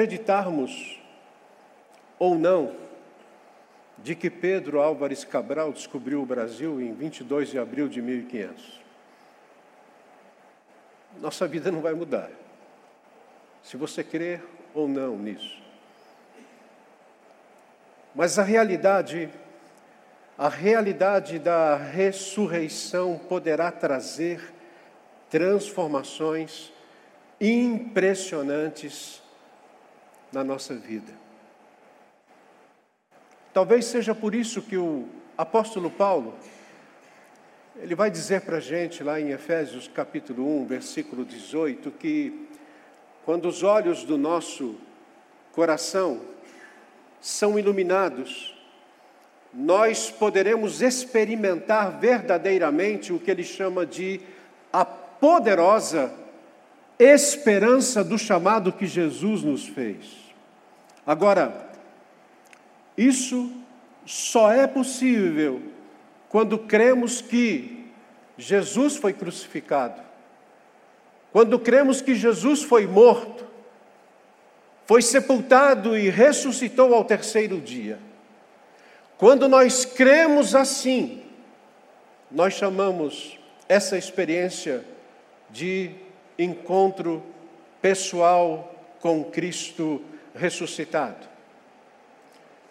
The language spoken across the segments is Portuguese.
acreditarmos ou não de que Pedro Álvares Cabral descobriu o Brasil em 22 de abril de 1500. Nossa vida não vai mudar. Se você crer ou não nisso. Mas a realidade, a realidade da ressurreição poderá trazer transformações impressionantes na nossa vida. Talvez seja por isso que o apóstolo Paulo, ele vai dizer para a gente lá em Efésios capítulo 1, versículo 18, que quando os olhos do nosso coração são iluminados, nós poderemos experimentar verdadeiramente o que ele chama de a poderosa esperança do chamado que Jesus nos fez. Agora, isso só é possível quando cremos que Jesus foi crucificado, quando cremos que Jesus foi morto, foi sepultado e ressuscitou ao terceiro dia. Quando nós cremos assim, nós chamamos essa experiência de encontro pessoal com Cristo ressuscitado.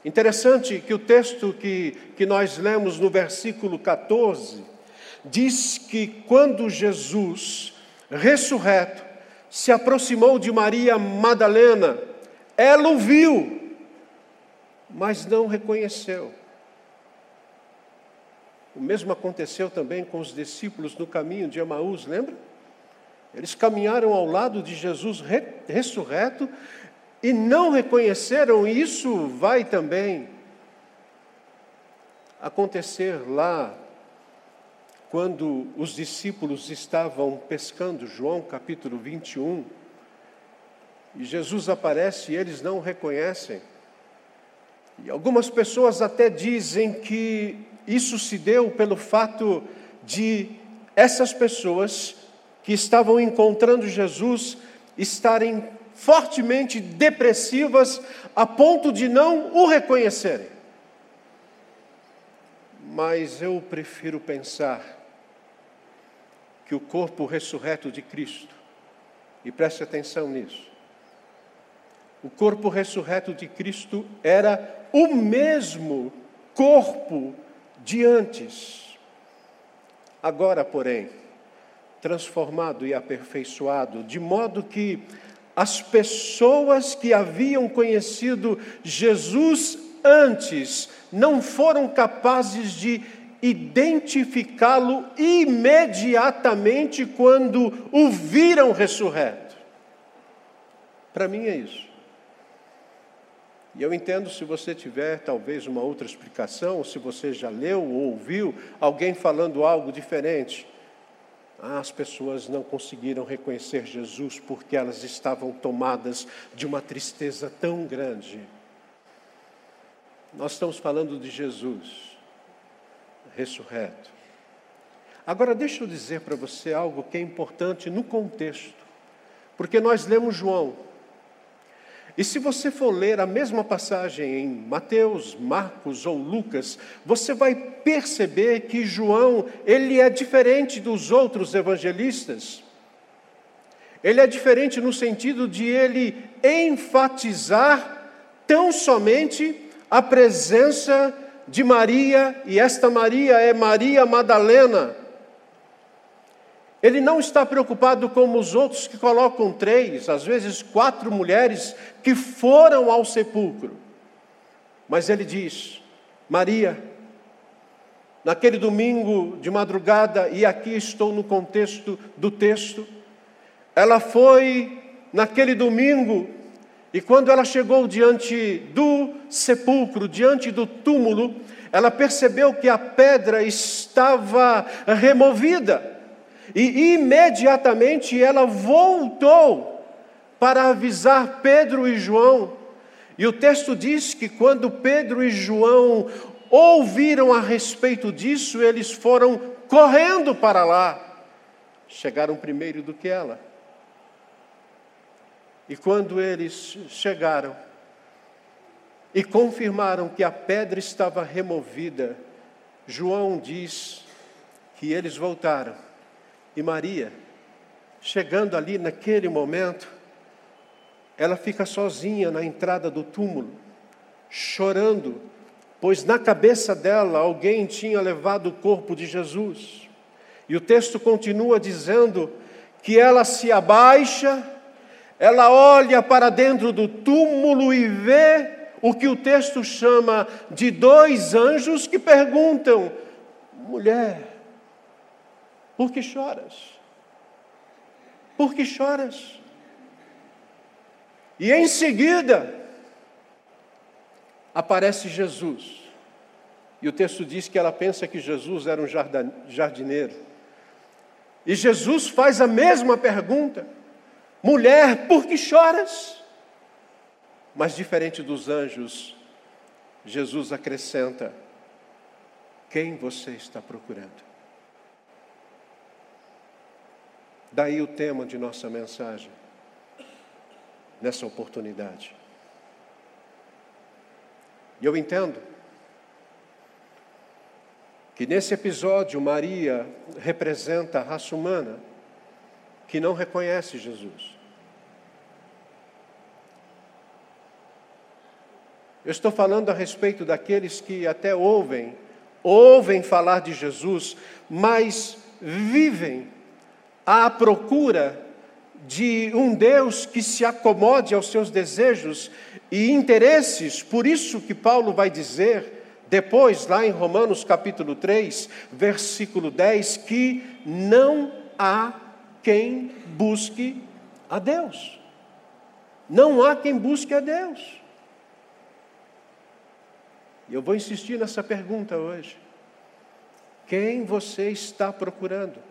Interessante que o texto que, que nós lemos no versículo 14 diz que quando Jesus, ressurreto, se aproximou de Maria Madalena, ela o viu, mas não reconheceu. O mesmo aconteceu também com os discípulos no caminho de Emaús, lembra? Eles caminharam ao lado de Jesus ressurreto e não reconheceram, isso vai também acontecer lá, quando os discípulos estavam pescando, João capítulo 21, e Jesus aparece e eles não reconhecem. E algumas pessoas até dizem que isso se deu pelo fato de essas pessoas que estavam encontrando Jesus estarem fortemente depressivas a ponto de não o reconhecerem. Mas eu prefiro pensar que o corpo ressurreto de Cristo, e preste atenção nisso, o corpo ressurreto de Cristo era o mesmo corpo de antes. Agora, porém, transformado e aperfeiçoado, de modo que as pessoas que haviam conhecido Jesus antes não foram capazes de identificá-lo imediatamente quando o viram ressurreto. Para mim é isso. E eu entendo se você tiver talvez uma outra explicação, ou se você já leu ou ouviu alguém falando algo diferente. As pessoas não conseguiram reconhecer Jesus porque elas estavam tomadas de uma tristeza tão grande. Nós estamos falando de Jesus, ressurreto. Agora, deixa eu dizer para você algo que é importante no contexto, porque nós lemos João, e se você for ler a mesma passagem em Mateus, Marcos ou Lucas, você vai perceber que João, ele é diferente dos outros evangelistas. Ele é diferente no sentido de ele enfatizar tão somente a presença de Maria, e esta Maria é Maria Madalena, ele não está preocupado como os outros que colocam três, às vezes quatro mulheres que foram ao sepulcro. Mas ele diz: Maria, naquele domingo de madrugada, e aqui estou no contexto do texto, ela foi naquele domingo, e quando ela chegou diante do sepulcro, diante do túmulo, ela percebeu que a pedra estava removida. E imediatamente ela voltou para avisar Pedro e João. E o texto diz que quando Pedro e João ouviram a respeito disso, eles foram correndo para lá. Chegaram primeiro do que ela. E quando eles chegaram e confirmaram que a pedra estava removida, João diz que eles voltaram. E Maria, chegando ali naquele momento, ela fica sozinha na entrada do túmulo, chorando, pois na cabeça dela alguém tinha levado o corpo de Jesus. E o texto continua dizendo que ela se abaixa, ela olha para dentro do túmulo e vê o que o texto chama de dois anjos que perguntam: mulher, por que choras? Por que choras? E em seguida, aparece Jesus. E o texto diz que ela pensa que Jesus era um jardineiro. E Jesus faz a mesma pergunta: mulher, por que choras? Mas diferente dos anjos, Jesus acrescenta: quem você está procurando? Daí o tema de nossa mensagem, nessa oportunidade. E eu entendo que nesse episódio Maria representa a raça humana que não reconhece Jesus. Eu estou falando a respeito daqueles que até ouvem, ouvem falar de Jesus, mas vivem à procura de um Deus que se acomode aos seus desejos e interesses. Por isso que Paulo vai dizer depois, lá em Romanos capítulo 3, versículo 10, que não há quem busque a Deus. Não há quem busque a Deus. E eu vou insistir nessa pergunta hoje. Quem você está procurando?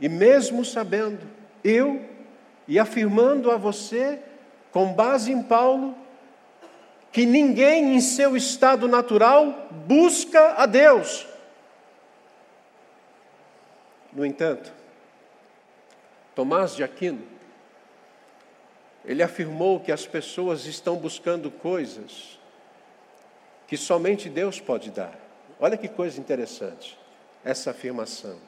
E mesmo sabendo, eu, e afirmando a você, com base em Paulo, que ninguém em seu estado natural busca a Deus. No entanto, Tomás de Aquino, ele afirmou que as pessoas estão buscando coisas que somente Deus pode dar. Olha que coisa interessante essa afirmação.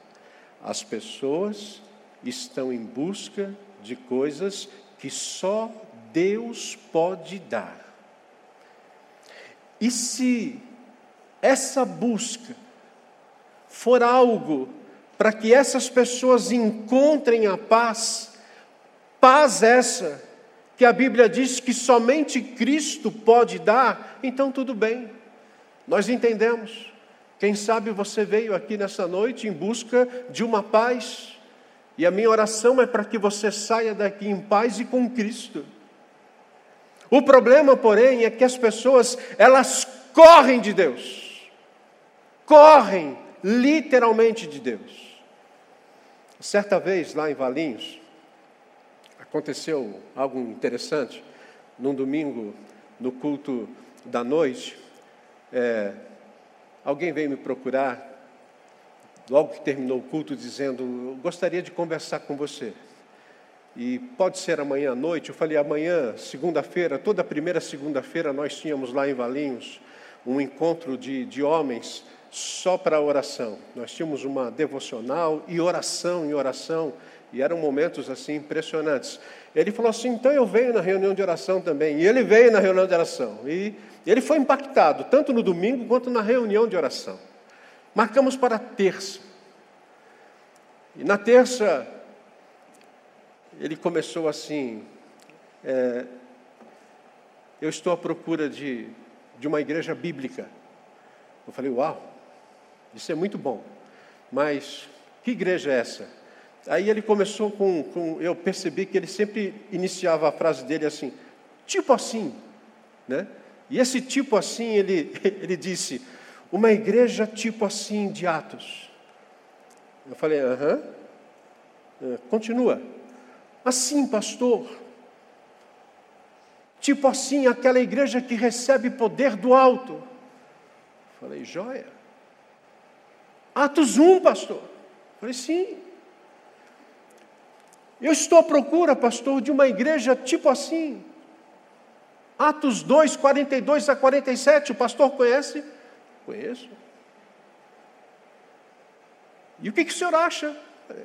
As pessoas estão em busca de coisas que só Deus pode dar. E se essa busca for algo para que essas pessoas encontrem a paz, paz essa que a Bíblia diz que somente Cristo pode dar, então tudo bem, nós entendemos. Quem sabe você veio aqui nessa noite em busca de uma paz, e a minha oração é para que você saia daqui em paz e com Cristo. O problema, porém, é que as pessoas, elas correm de Deus. Correm literalmente de Deus. Certa vez lá em Valinhos, aconteceu algo interessante. Num domingo, no culto da noite, é, alguém veio me procurar, logo que terminou o culto, dizendo: Gostaria de conversar com você. E pode ser amanhã à noite. Eu falei, amanhã, segunda-feira, toda primeira segunda-feira, nós tínhamos lá em Valinhos um encontro de, de homens só para oração. Nós tínhamos uma devocional e oração em oração, e eram momentos assim impressionantes. Ele falou assim: então eu venho na reunião de oração também. E ele veio na reunião de oração. E ele foi impactado, tanto no domingo quanto na reunião de oração. Marcamos para terça. E na terça, ele começou assim: é, Eu estou à procura de, de uma igreja bíblica. Eu falei: Uau, isso é muito bom, mas que igreja é essa? Aí ele começou com, com, Eu percebi que ele sempre iniciava a frase dele assim: tipo assim, né? E esse tipo assim, ele, ele disse: Uma igreja tipo assim de Atos. Eu falei: Aham. É, continua. Assim, pastor. Tipo assim, aquela igreja que recebe poder do alto. Falei, joia. Atos 1, pastor. Falei, sim. Eu estou à procura, pastor, de uma igreja tipo assim. Atos 2, 42 a 47, o pastor conhece? Conheço. E o que, que o senhor acha? É,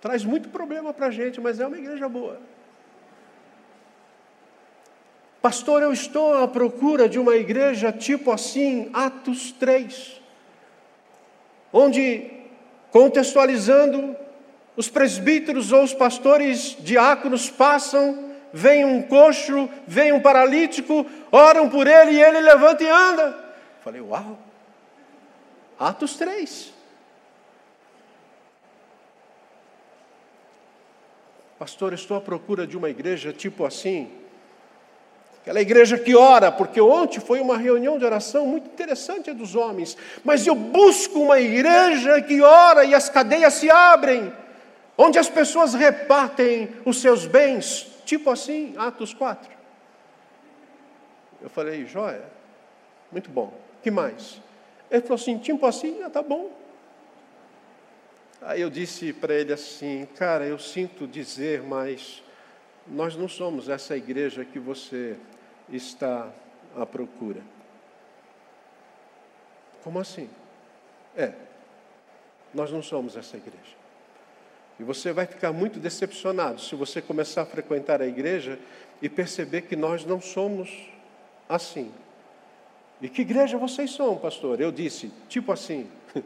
traz muito problema para a gente, mas é uma igreja boa. Pastor, eu estou à procura de uma igreja tipo assim, Atos 3, onde, contextualizando, os presbíteros ou os pastores diáconos passam, vem um coxo, vem um paralítico, oram por ele e ele levanta e anda. Falei, uau! Atos 3. Pastor, estou à procura de uma igreja tipo assim, Aquela igreja que ora, porque ontem foi uma reunião de oração muito interessante dos homens, mas eu busco uma igreja que ora e as cadeias se abrem, onde as pessoas repartem os seus bens, tipo assim, Atos 4. Eu falei, joia, muito bom, que mais? Ele falou assim, tipo assim, ah, tá bom. Aí eu disse para ele assim, cara, eu sinto dizer, mas nós não somos essa igreja que você está à procura. Como assim? É, nós não somos essa igreja. E você vai ficar muito decepcionado se você começar a frequentar a igreja e perceber que nós não somos assim. E que igreja vocês são, pastor? Eu disse, tipo assim.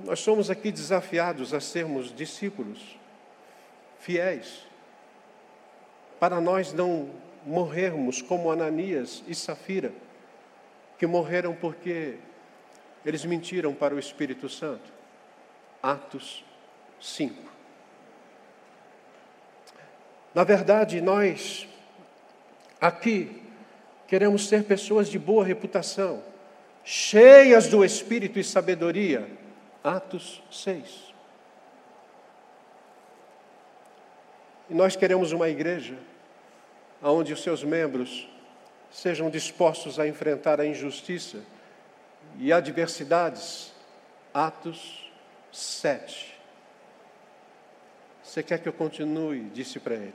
Nós somos aqui desafiados a sermos discípulos fiéis. Para nós não morrermos como Ananias e Safira, que morreram porque eles mentiram para o Espírito Santo. Atos 5. Na verdade, nós aqui queremos ser pessoas de boa reputação, cheias do Espírito e sabedoria. Atos 6. E nós queremos uma igreja onde os seus membros sejam dispostos a enfrentar a injustiça e adversidades. Atos 7. Você quer que eu continue? Disse para ele.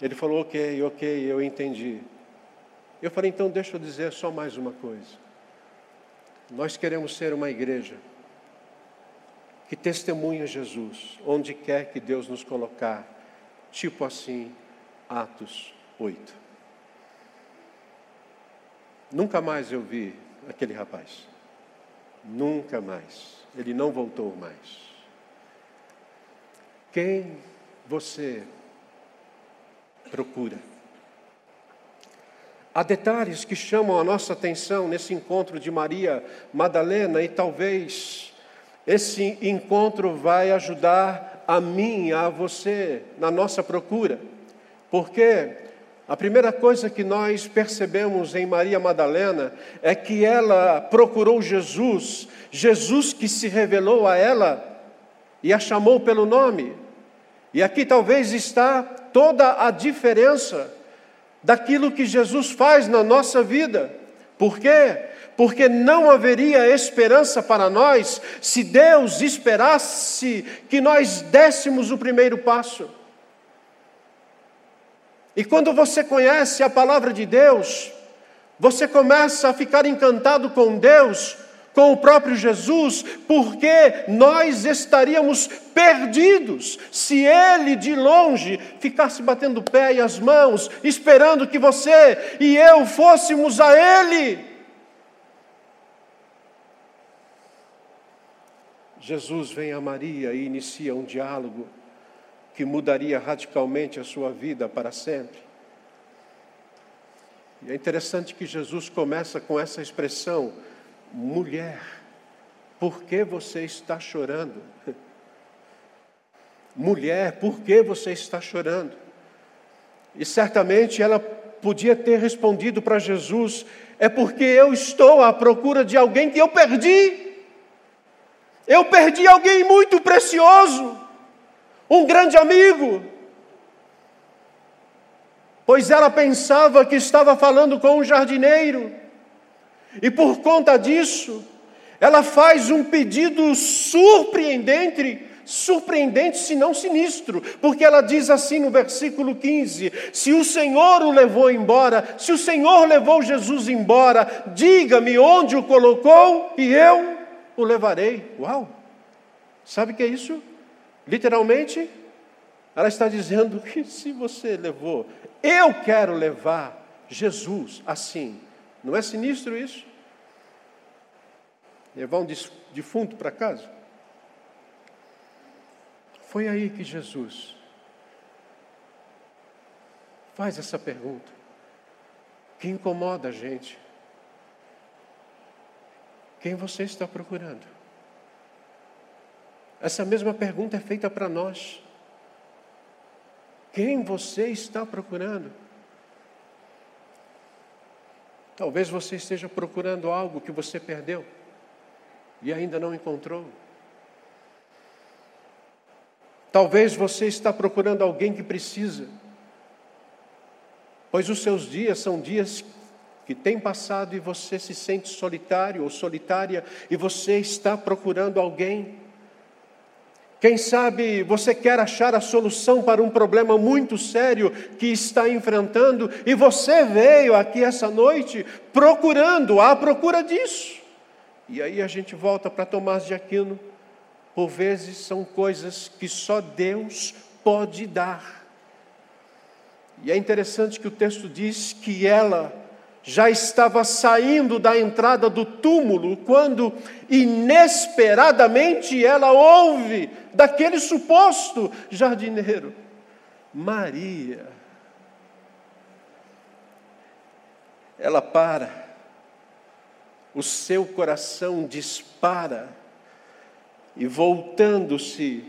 Ele falou: Ok, ok, eu entendi. Eu falei: Então, deixa eu dizer só mais uma coisa. Nós queremos ser uma igreja que testemunha Jesus, onde quer que Deus nos colocar, tipo assim, Atos 8. Nunca mais eu vi aquele rapaz. Nunca mais. Ele não voltou mais. Quem você procura? Há detalhes que chamam a nossa atenção nesse encontro de Maria Madalena e talvez esse encontro vai ajudar a mim, a você, na nossa procura. Porque a primeira coisa que nós percebemos em Maria Madalena é que ela procurou Jesus, Jesus que se revelou a ela e a chamou pelo nome. E aqui talvez está toda a diferença daquilo que Jesus faz na nossa vida. Por quê? Porque não haveria esperança para nós se Deus esperasse que nós dessemos o primeiro passo. E quando você conhece a palavra de Deus, você começa a ficar encantado com Deus, com o próprio Jesus, porque nós estaríamos perdidos se Ele de longe ficasse batendo o pé e as mãos, esperando que você e eu fôssemos a Ele. Jesus vem a Maria e inicia um diálogo que mudaria radicalmente a sua vida para sempre. E é interessante que Jesus começa com essa expressão: mulher, por que você está chorando? Mulher, por que você está chorando? E certamente ela podia ter respondido para Jesus: é porque eu estou à procura de alguém que eu perdi. Eu perdi alguém muito precioso um grande amigo. Pois ela pensava que estava falando com um jardineiro, e por conta disso, ela faz um pedido surpreendente surpreendente, se não sinistro, porque ela diz assim no versículo 15: Se o Senhor o levou embora, se o Senhor levou Jesus embora, diga-me onde o colocou e eu o levarei. Uau! Sabe o que é isso? Literalmente, ela está dizendo que se você levou, eu quero levar Jesus assim. Não é sinistro isso? Levar um defunto para casa? Foi aí que Jesus faz essa pergunta, que incomoda a gente. Quem você está procurando? Essa mesma pergunta é feita para nós. Quem você está procurando? Talvez você esteja procurando algo que você perdeu e ainda não encontrou. Talvez você está procurando alguém que precisa, pois os seus dias são dias que têm passado e você se sente solitário ou solitária e você está procurando alguém. Quem sabe você quer achar a solução para um problema muito sério que está enfrentando e você veio aqui essa noite procurando, à procura disso. E aí a gente volta para Tomás de Aquino por vezes são coisas que só Deus pode dar. E é interessante que o texto diz que ela já estava saindo da entrada do túmulo quando inesperadamente ela ouve daquele suposto jardineiro, Maria. Ela para, o seu coração dispara e voltando-se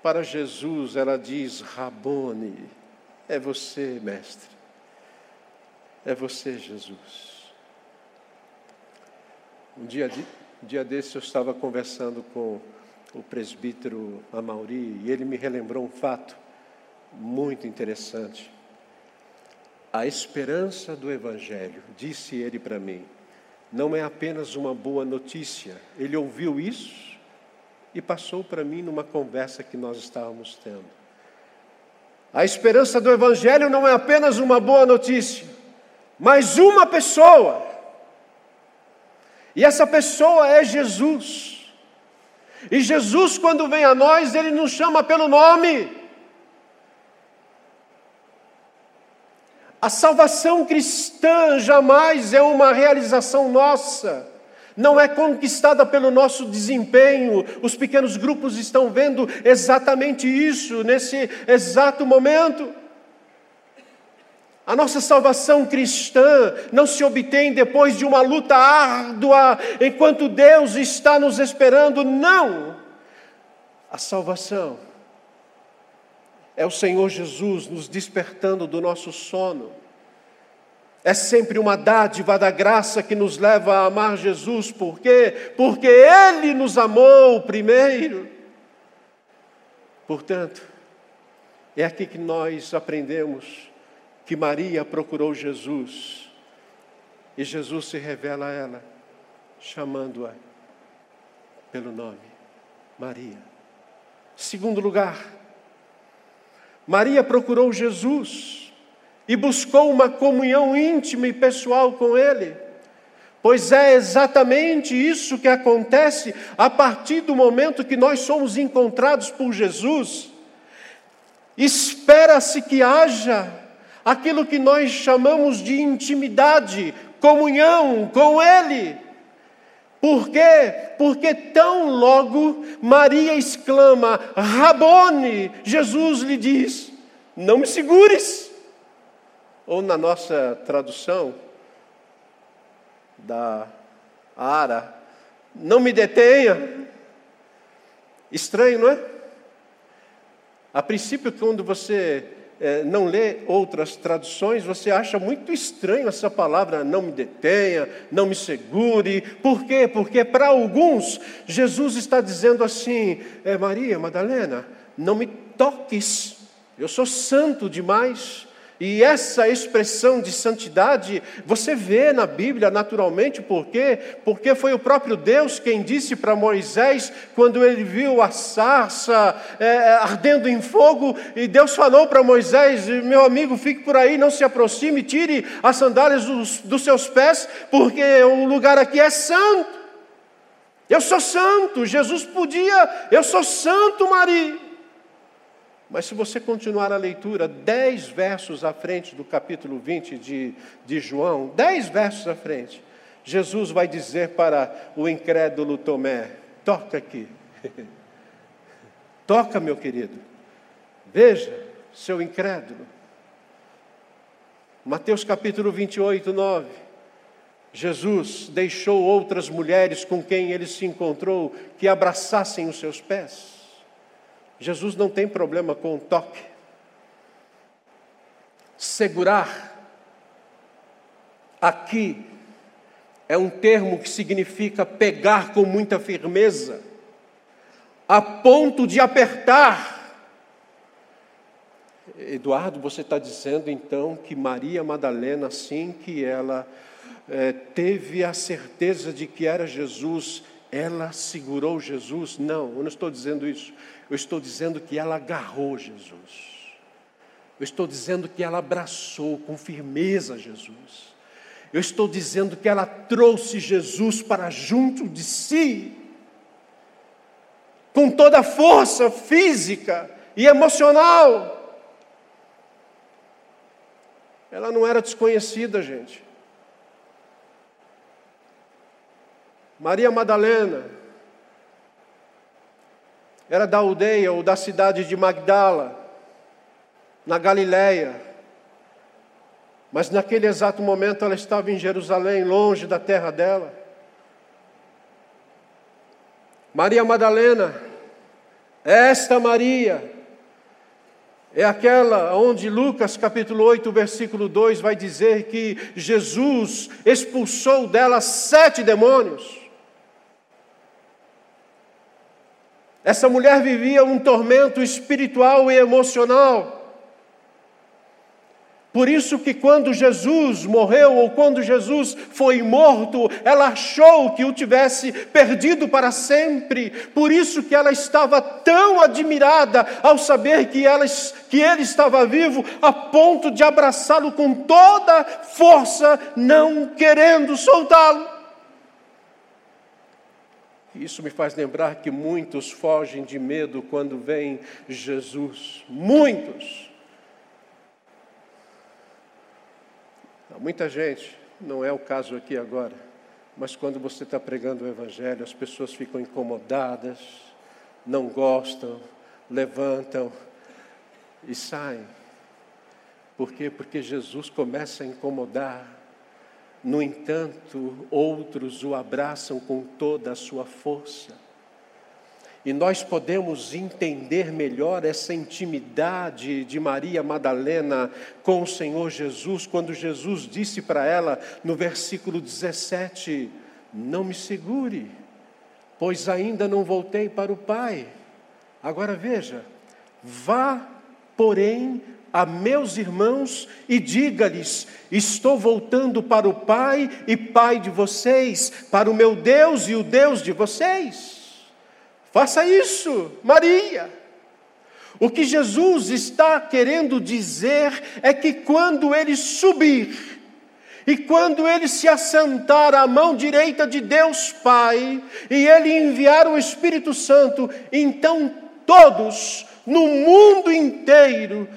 para Jesus, ela diz: Rabone, é você, mestre, é você, Jesus. Um dia, um dia desse eu estava conversando com o presbítero Amauri e ele me relembrou um fato muito interessante. A esperança do Evangelho, disse ele para mim, não é apenas uma boa notícia. Ele ouviu isso e passou para mim numa conversa que nós estávamos tendo. A esperança do Evangelho não é apenas uma boa notícia, mas uma pessoa. E essa pessoa é Jesus. E Jesus, quando vem a nós, ele nos chama pelo nome. A salvação cristã jamais é uma realização nossa, não é conquistada pelo nosso desempenho. Os pequenos grupos estão vendo exatamente isso nesse exato momento. A nossa salvação cristã não se obtém depois de uma luta árdua, enquanto Deus está nos esperando, não. A salvação é o Senhor Jesus nos despertando do nosso sono. É sempre uma dádiva da graça que nos leva a amar Jesus, por quê? Porque Ele nos amou primeiro. Portanto, é aqui que nós aprendemos que Maria procurou Jesus e Jesus se revela a ela, chamando-a pelo nome Maria. Segundo lugar, Maria procurou Jesus e buscou uma comunhão íntima e pessoal com Ele. Pois é exatamente isso que acontece a partir do momento que nós somos encontrados por Jesus. Espera-se que haja aquilo que nós chamamos de intimidade, comunhão com Ele. Por quê? Porque tão logo Maria exclama, Rabone, Jesus lhe diz: Não me segures. Ou na nossa tradução da Ara, não me detenha. Estranho, não é? A princípio, quando você não lê outras traduções, você acha muito estranho essa palavra, não me detenha, não me segure. Por quê? Porque para alguns, Jesus está dizendo assim: é, Maria, Madalena, não me toques, eu sou santo demais, E essa expressão de santidade você vê na Bíblia naturalmente, por quê? Porque foi o próprio Deus quem disse para Moisés, quando ele viu a sarça é, ardendo em fogo, e Deus falou para Moisés: Meu amigo, fique por aí, não se aproxime, tire as sandálias dos, dos seus pés, porque o lugar aqui é santo. Eu sou santo, Jesus podia, eu sou santo, Maria. Mas se você continuar a leitura, dez versos à frente do capítulo 20 de, de João, dez versos à frente, Jesus vai dizer para o incrédulo Tomé: toca aqui, toca, meu querido, veja, seu incrédulo. Mateus capítulo 28, 9. Jesus deixou outras mulheres com quem ele se encontrou que abraçassem os seus pés. Jesus não tem problema com o toque. Segurar, aqui, é um termo que significa pegar com muita firmeza, a ponto de apertar. Eduardo, você está dizendo então que Maria Madalena, assim que ela é, teve a certeza de que era Jesus, ela segurou Jesus? Não, eu não estou dizendo isso. Eu estou dizendo que ela agarrou Jesus. Eu estou dizendo que ela abraçou com firmeza Jesus. Eu estou dizendo que ela trouxe Jesus para junto de si, com toda a força física e emocional. Ela não era desconhecida, gente. Maria Madalena, era da aldeia ou da cidade de Magdala, na Galiléia. Mas naquele exato momento ela estava em Jerusalém, longe da terra dela. Maria Madalena, esta Maria, é aquela onde Lucas capítulo 8, versículo 2 vai dizer que Jesus expulsou dela sete demônios. Essa mulher vivia um tormento espiritual e emocional. Por isso que quando Jesus morreu ou quando Jesus foi morto, ela achou que o tivesse perdido para sempre. Por isso que ela estava tão admirada ao saber que, ela, que ele estava vivo, a ponto de abraçá-lo com toda força, não querendo soltá-lo. Isso me faz lembrar que muitos fogem de medo quando vem Jesus. Muitos. Há muita gente, não é o caso aqui agora, mas quando você está pregando o Evangelho, as pessoas ficam incomodadas, não gostam, levantam e saem. Por quê? Porque Jesus começa a incomodar no entanto, outros o abraçam com toda a sua força. E nós podemos entender melhor essa intimidade de Maria Madalena com o Senhor Jesus, quando Jesus disse para ela no versículo 17: Não me segure, pois ainda não voltei para o Pai. Agora veja, vá, porém, a meus irmãos e diga-lhes: Estou voltando para o Pai e Pai de vocês, para o meu Deus e o Deus de vocês. Faça isso, Maria. O que Jesus está querendo dizer é que quando ele subir, e quando ele se assentar à mão direita de Deus Pai, e ele enviar o Espírito Santo, então todos no mundo inteiro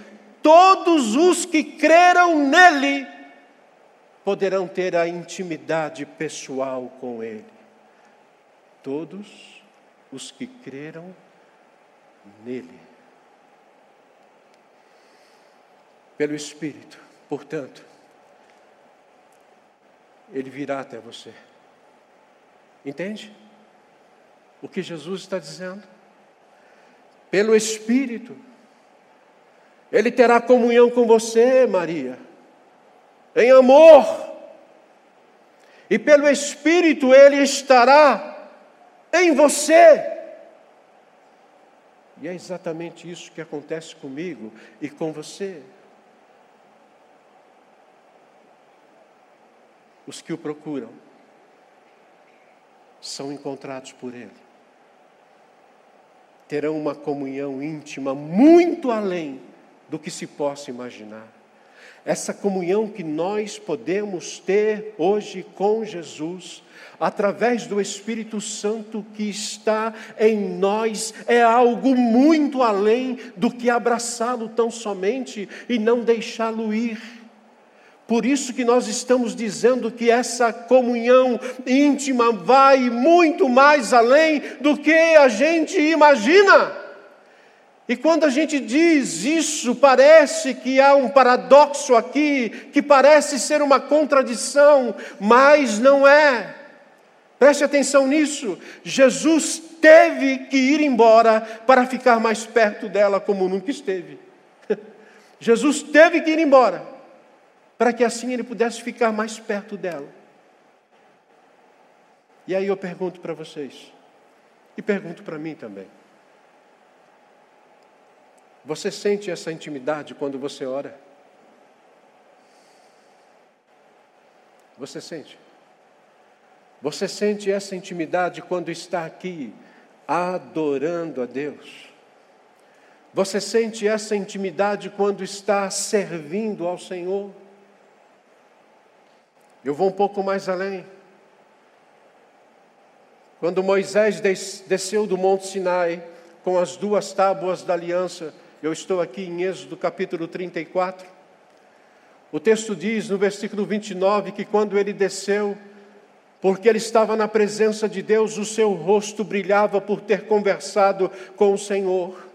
todos os que creram nele poderão ter a intimidade pessoal com ele. Todos os que creram nele. Pelo Espírito, portanto, ele virá até você. Entende? O que Jesus está dizendo? Pelo Espírito, ele terá comunhão com você, Maria, em amor. E pelo Espírito ele estará em você. E é exatamente isso que acontece comigo e com você. Os que o procuram são encontrados por ele terão uma comunhão íntima muito além do que se possa imaginar. Essa comunhão que nós podemos ter hoje com Jesus, através do Espírito Santo que está em nós, é algo muito além do que abraçá-lo tão somente e não deixá-lo ir. Por isso que nós estamos dizendo que essa comunhão íntima vai muito mais além do que a gente imagina. E quando a gente diz isso, parece que há um paradoxo aqui, que parece ser uma contradição, mas não é. Preste atenção nisso. Jesus teve que ir embora para ficar mais perto dela, como nunca esteve. Jesus teve que ir embora, para que assim ele pudesse ficar mais perto dela. E aí eu pergunto para vocês, e pergunto para mim também. Você sente essa intimidade quando você ora? Você sente? Você sente essa intimidade quando está aqui adorando a Deus? Você sente essa intimidade quando está servindo ao Senhor? Eu vou um pouco mais além. Quando Moisés desceu do Monte Sinai com as duas tábuas da aliança, eu estou aqui em Êxodo capítulo 34. O texto diz no versículo 29 que quando ele desceu, porque ele estava na presença de Deus, o seu rosto brilhava por ter conversado com o Senhor.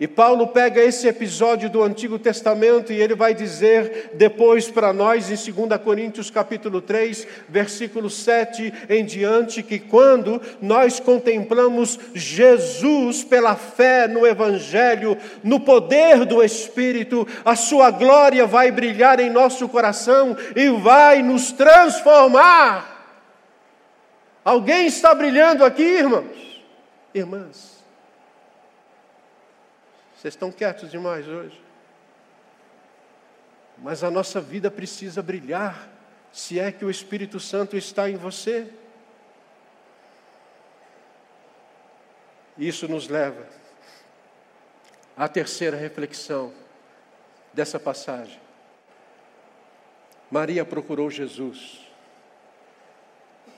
E Paulo pega esse episódio do Antigo Testamento e ele vai dizer depois para nós em 2 Coríntios capítulo 3, versículo 7 em diante, que quando nós contemplamos Jesus pela fé no Evangelho, no poder do Espírito, a sua glória vai brilhar em nosso coração e vai nos transformar. Alguém está brilhando aqui, irmãos? Irmãs. Vocês estão quietos demais hoje. Mas a nossa vida precisa brilhar, se é que o Espírito Santo está em você. Isso nos leva à terceira reflexão dessa passagem. Maria procurou Jesus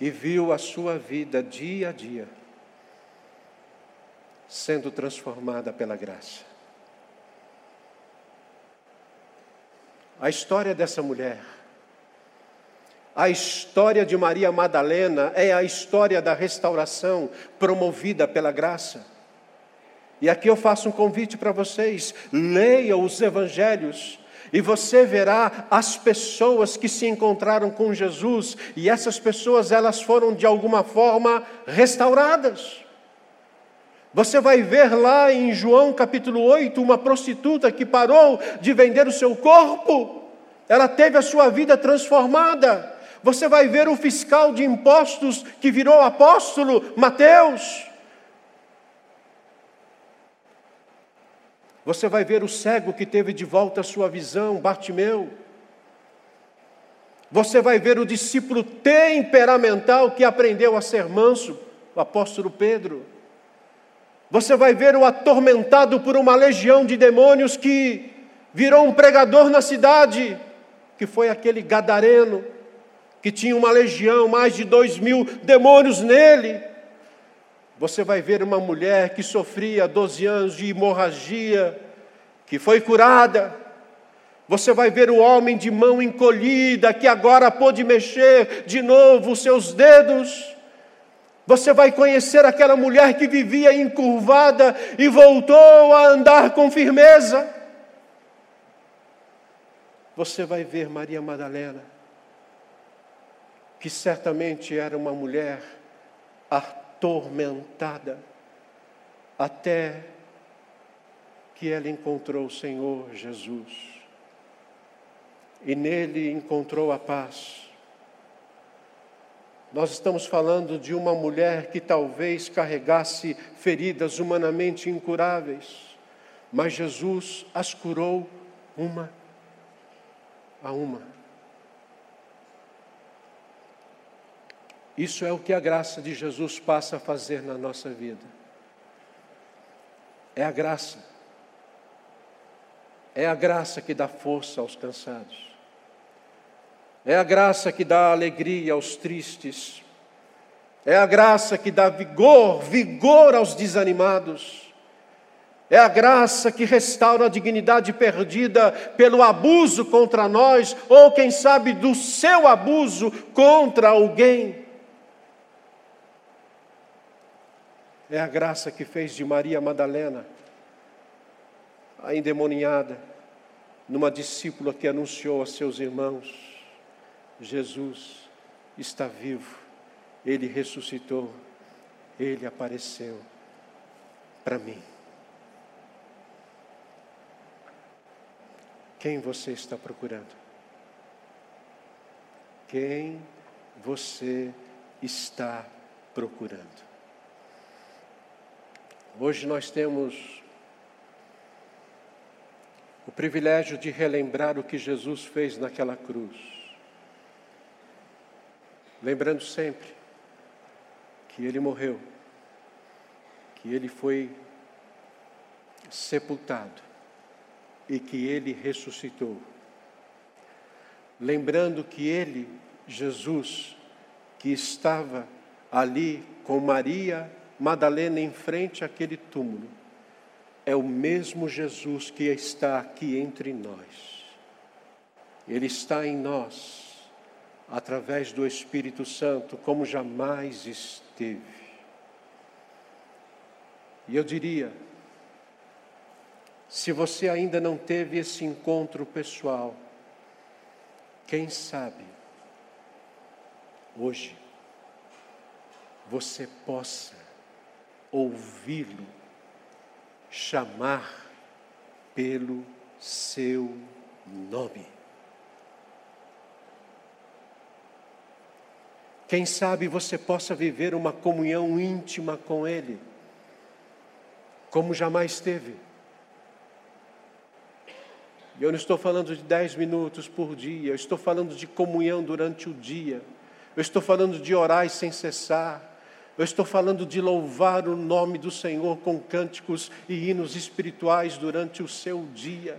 e viu a sua vida dia a dia sendo transformada pela graça. A história dessa mulher, a história de Maria Madalena é a história da restauração promovida pela graça. E aqui eu faço um convite para vocês: leiam os evangelhos. E você verá as pessoas que se encontraram com Jesus, e essas pessoas elas foram de alguma forma restauradas. Você vai ver lá em João capítulo 8 uma prostituta que parou de vender o seu corpo, ela teve a sua vida transformada. Você vai ver o fiscal de impostos que virou apóstolo, Mateus. Você vai ver o cego que teve de volta a sua visão, Bartimeu. Você vai ver o discípulo temperamental que aprendeu a ser manso, o apóstolo Pedro. Você vai ver o atormentado por uma legião de demônios que virou um pregador na cidade, que foi aquele gadareno, que tinha uma legião, mais de dois mil demônios nele. Você vai ver uma mulher que sofria 12 anos de hemorragia, que foi curada. Você vai ver o homem de mão encolhida, que agora pôde mexer de novo os seus dedos. Você vai conhecer aquela mulher que vivia encurvada e voltou a andar com firmeza. Você vai ver Maria Madalena, que certamente era uma mulher atormentada, até que ela encontrou o Senhor Jesus. E nele encontrou a paz nós estamos falando de uma mulher que talvez carregasse feridas humanamente incuráveis, mas Jesus as curou uma a uma. Isso é o que a graça de Jesus passa a fazer na nossa vida. É a graça. É a graça que dá força aos cansados. É a graça que dá alegria aos tristes. É a graça que dá vigor, vigor aos desanimados. É a graça que restaura a dignidade perdida pelo abuso contra nós, ou quem sabe do seu abuso contra alguém. É a graça que fez de Maria Madalena a endemoniada, numa discípula que anunciou a seus irmãos: Jesus está vivo, ele ressuscitou, ele apareceu para mim. Quem você está procurando? Quem você está procurando? Hoje nós temos o privilégio de relembrar o que Jesus fez naquela cruz. Lembrando sempre que ele morreu, que ele foi sepultado e que ele ressuscitou. Lembrando que ele, Jesus, que estava ali com Maria Madalena em frente àquele túmulo, é o mesmo Jesus que está aqui entre nós. Ele está em nós, através do Espírito Santo, como jamais esteve. E eu diria, se você ainda não teve esse encontro pessoal, quem sabe, hoje, você possa ouvi-lo chamar pelo seu nome. Quem sabe você possa viver uma comunhão íntima com Ele, como jamais teve. Eu não estou falando de dez minutos por dia, eu estou falando de comunhão durante o dia, eu estou falando de orar sem cessar, eu estou falando de louvar o nome do Senhor com cânticos e hinos espirituais durante o seu dia.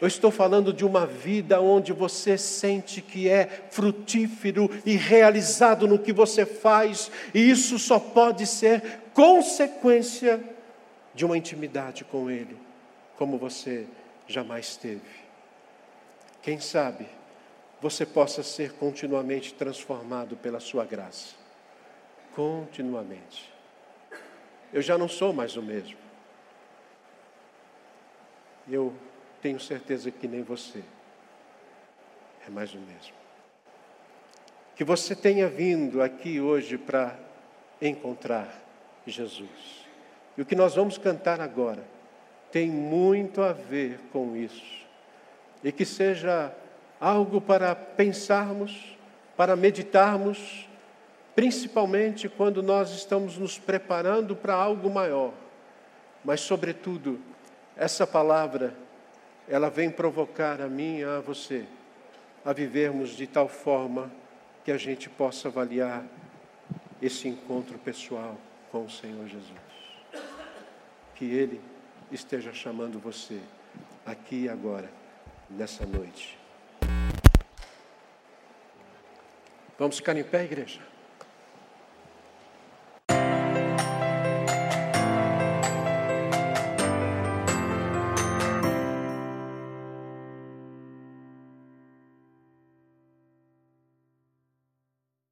Eu estou falando de uma vida onde você sente que é frutífero e realizado no que você faz, e isso só pode ser consequência de uma intimidade com Ele, como você jamais teve. Quem sabe você possa ser continuamente transformado pela Sua graça continuamente. Eu já não sou mais o mesmo. Eu tenho certeza que nem você é mais o mesmo. Que você tenha vindo aqui hoje para encontrar Jesus. E o que nós vamos cantar agora tem muito a ver com isso. E que seja algo para pensarmos, para meditarmos principalmente quando nós estamos nos preparando para algo maior. Mas, sobretudo, essa palavra, ela vem provocar a mim e a você a vivermos de tal forma que a gente possa avaliar esse encontro pessoal com o Senhor Jesus. Que Ele esteja chamando você aqui e agora, nessa noite. Vamos ficar em pé, igreja?